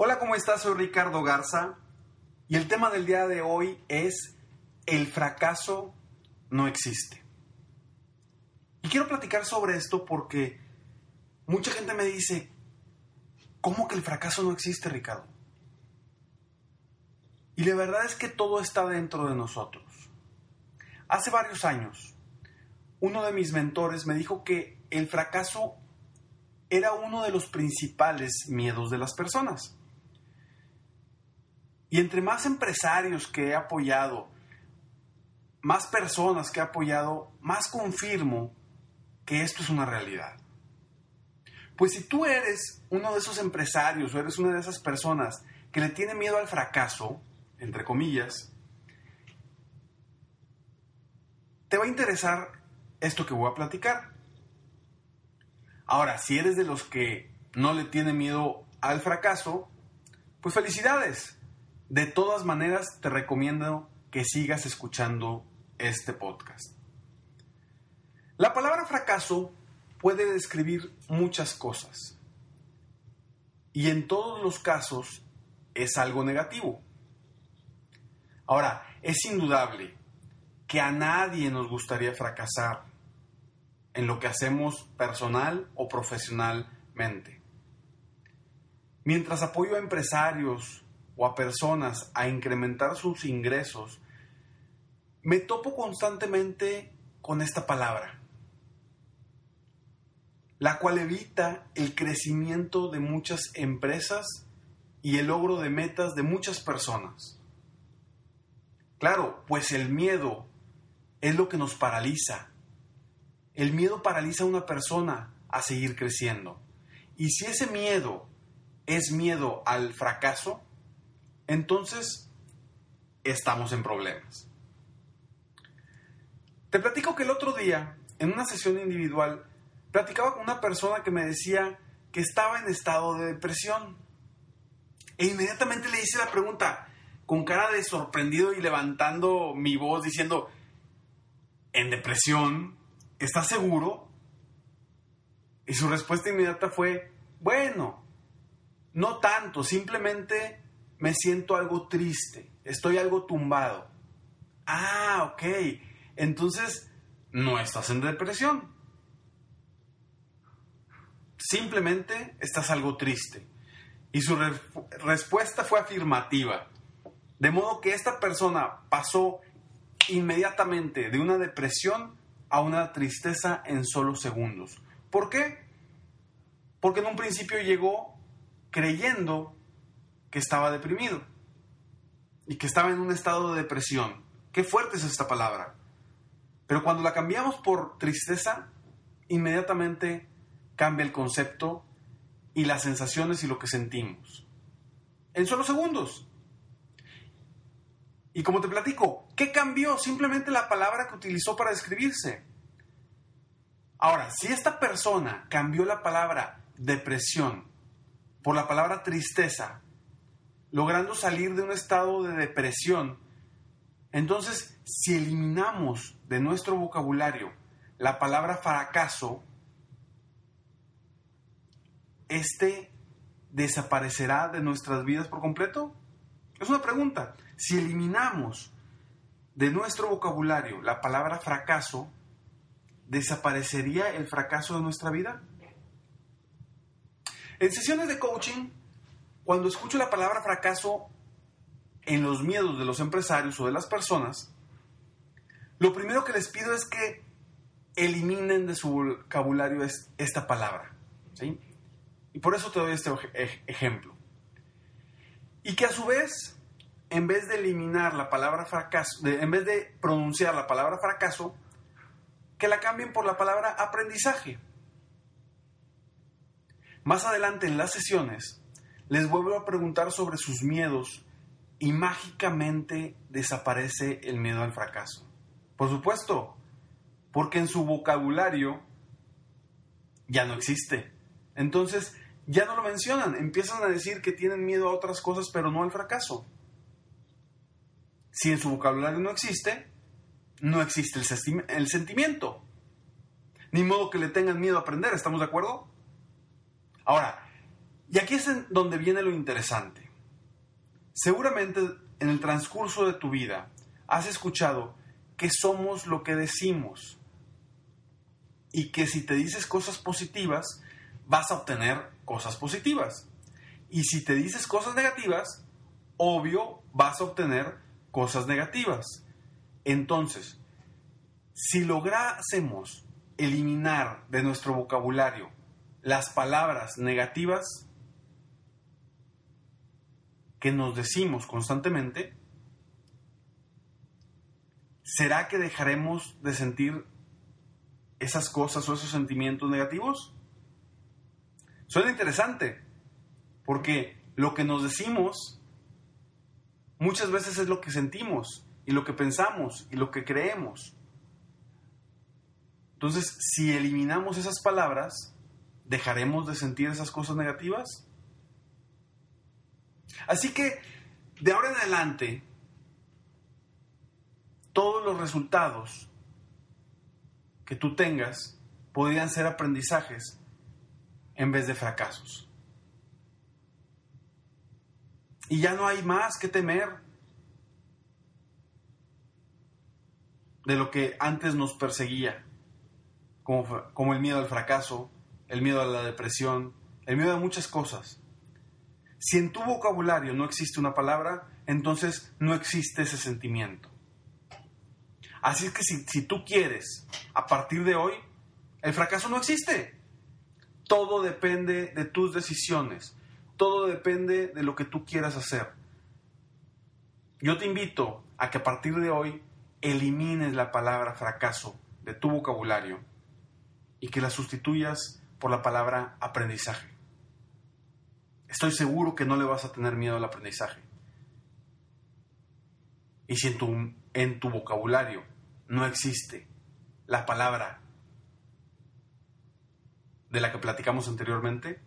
Hola, ¿cómo estás? Soy Ricardo Garza y el tema del día de hoy es el fracaso no existe. Y quiero platicar sobre esto porque mucha gente me dice, ¿cómo que el fracaso no existe, Ricardo? Y la verdad es que todo está dentro de nosotros. Hace varios años, uno de mis mentores me dijo que el fracaso era uno de los principales miedos de las personas. Y entre más empresarios que he apoyado, más personas que he apoyado, más confirmo que esto es una realidad. Pues si tú eres uno de esos empresarios o eres una de esas personas que le tiene miedo al fracaso, entre comillas, te va a interesar esto que voy a platicar. Ahora, si eres de los que no le tiene miedo al fracaso, pues felicidades. De todas maneras, te recomiendo que sigas escuchando este podcast. La palabra fracaso puede describir muchas cosas. Y en todos los casos es algo negativo. Ahora, es indudable que a nadie nos gustaría fracasar en lo que hacemos personal o profesionalmente. Mientras apoyo a empresarios o a personas a incrementar sus ingresos, me topo constantemente con esta palabra, la cual evita el crecimiento de muchas empresas y el logro de metas de muchas personas. Claro, pues el miedo es lo que nos paraliza. El miedo paraliza a una persona a seguir creciendo. Y si ese miedo es miedo al fracaso, entonces estamos en problemas. Te platico que el otro día, en una sesión individual, platicaba con una persona que me decía que estaba en estado de depresión. E inmediatamente le hice la pregunta, con cara de sorprendido y levantando mi voz diciendo, ¿en depresión? ¿Estás seguro? Y su respuesta inmediata fue, bueno, no tanto, simplemente me siento algo triste, estoy algo tumbado. Ah, ok, entonces no estás en depresión. Simplemente estás algo triste. Y su respuesta fue afirmativa. De modo que esta persona pasó inmediatamente de una depresión a una tristeza en solo segundos. ¿Por qué? Porque en un principio llegó creyendo que estaba deprimido y que estaba en un estado de depresión. Qué fuerte es esta palabra. Pero cuando la cambiamos por tristeza, inmediatamente cambia el concepto y las sensaciones y lo que sentimos. En solo segundos. Y como te platico, ¿qué cambió? Simplemente la palabra que utilizó para describirse. Ahora, si esta persona cambió la palabra depresión por la palabra tristeza, logrando salir de un estado de depresión, entonces si eliminamos de nuestro vocabulario la palabra fracaso, este desaparecerá de nuestras vidas por completo? Es una pregunta. Si eliminamos de nuestro vocabulario la palabra fracaso, ¿desaparecería el fracaso de nuestra vida? En sesiones de coaching, cuando escucho la palabra fracaso en los miedos de los empresarios o de las personas, lo primero que les pido es que eliminen de su vocabulario esta palabra. ¿sí? Y por eso te doy este ejemplo. Y que a su vez en vez de eliminar la palabra fracaso, en vez de pronunciar la palabra fracaso, que la cambien por la palabra aprendizaje. Más adelante en las sesiones, les vuelvo a preguntar sobre sus miedos y mágicamente desaparece el miedo al fracaso. Por supuesto, porque en su vocabulario ya no existe. Entonces, ya no lo mencionan, empiezan a decir que tienen miedo a otras cosas, pero no al fracaso. Si en su vocabulario no existe, no existe el, sentimiento. Ni modo que le tengan miedo a aprender, ¿estamos de acuerdo? Ahora, y aquí es donde viene lo interesante. Seguramente en el transcurso de tu vida has escuchado que somos lo que decimos y que si te dices cosas positivas vas a obtener cosas positivas. Y si te dices cosas negativas, obvio vas a obtener cosas negativas. Entonces, si lográsemos eliminar de nuestro vocabulario las palabras negativas que nos decimos constantemente, ¿será que dejaremos de sentir esas cosas o esos sentimientos negativos? Suena interesante, porque lo que nos decimos muchas veces es lo que sentimos y lo que pensamos y lo que creemos. Entonces, si eliminamos esas palabras, ¿dejaremos de sentir esas cosas negativas? Así que, de ahora en adelante, todos los resultados que tú tengas podrían ser aprendizajes en vez de fracasos. Y ya no hay más que temer de lo que antes nos perseguía, como, como el miedo al fracaso, el miedo a la depresión, el miedo a muchas cosas. Si en tu vocabulario no existe una palabra, entonces no existe ese sentimiento. Así es que si, si, tú quieres, a partir de hoy, el fracaso no existe. Todo depende de tus decisiones todo depende de lo que tú quieras hacer. Yo te invito a que a partir de hoy elimines la palabra fracaso de tu vocabulario y que la sustituyas por la palabra aprendizaje. Estoy seguro que no le vas a tener miedo al aprendizaje. Y si en tu, en tu vocabulario no existe la palabra de la que platicamos anteriormente,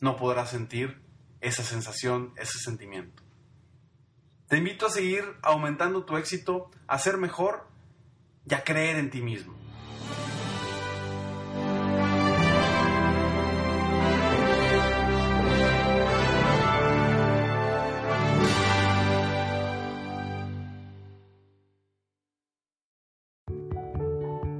no podrás sentir esa sensación, ese sentimiento. Te invito a seguir aumentando tu éxito, a ser mejor y a creer en ti mismo.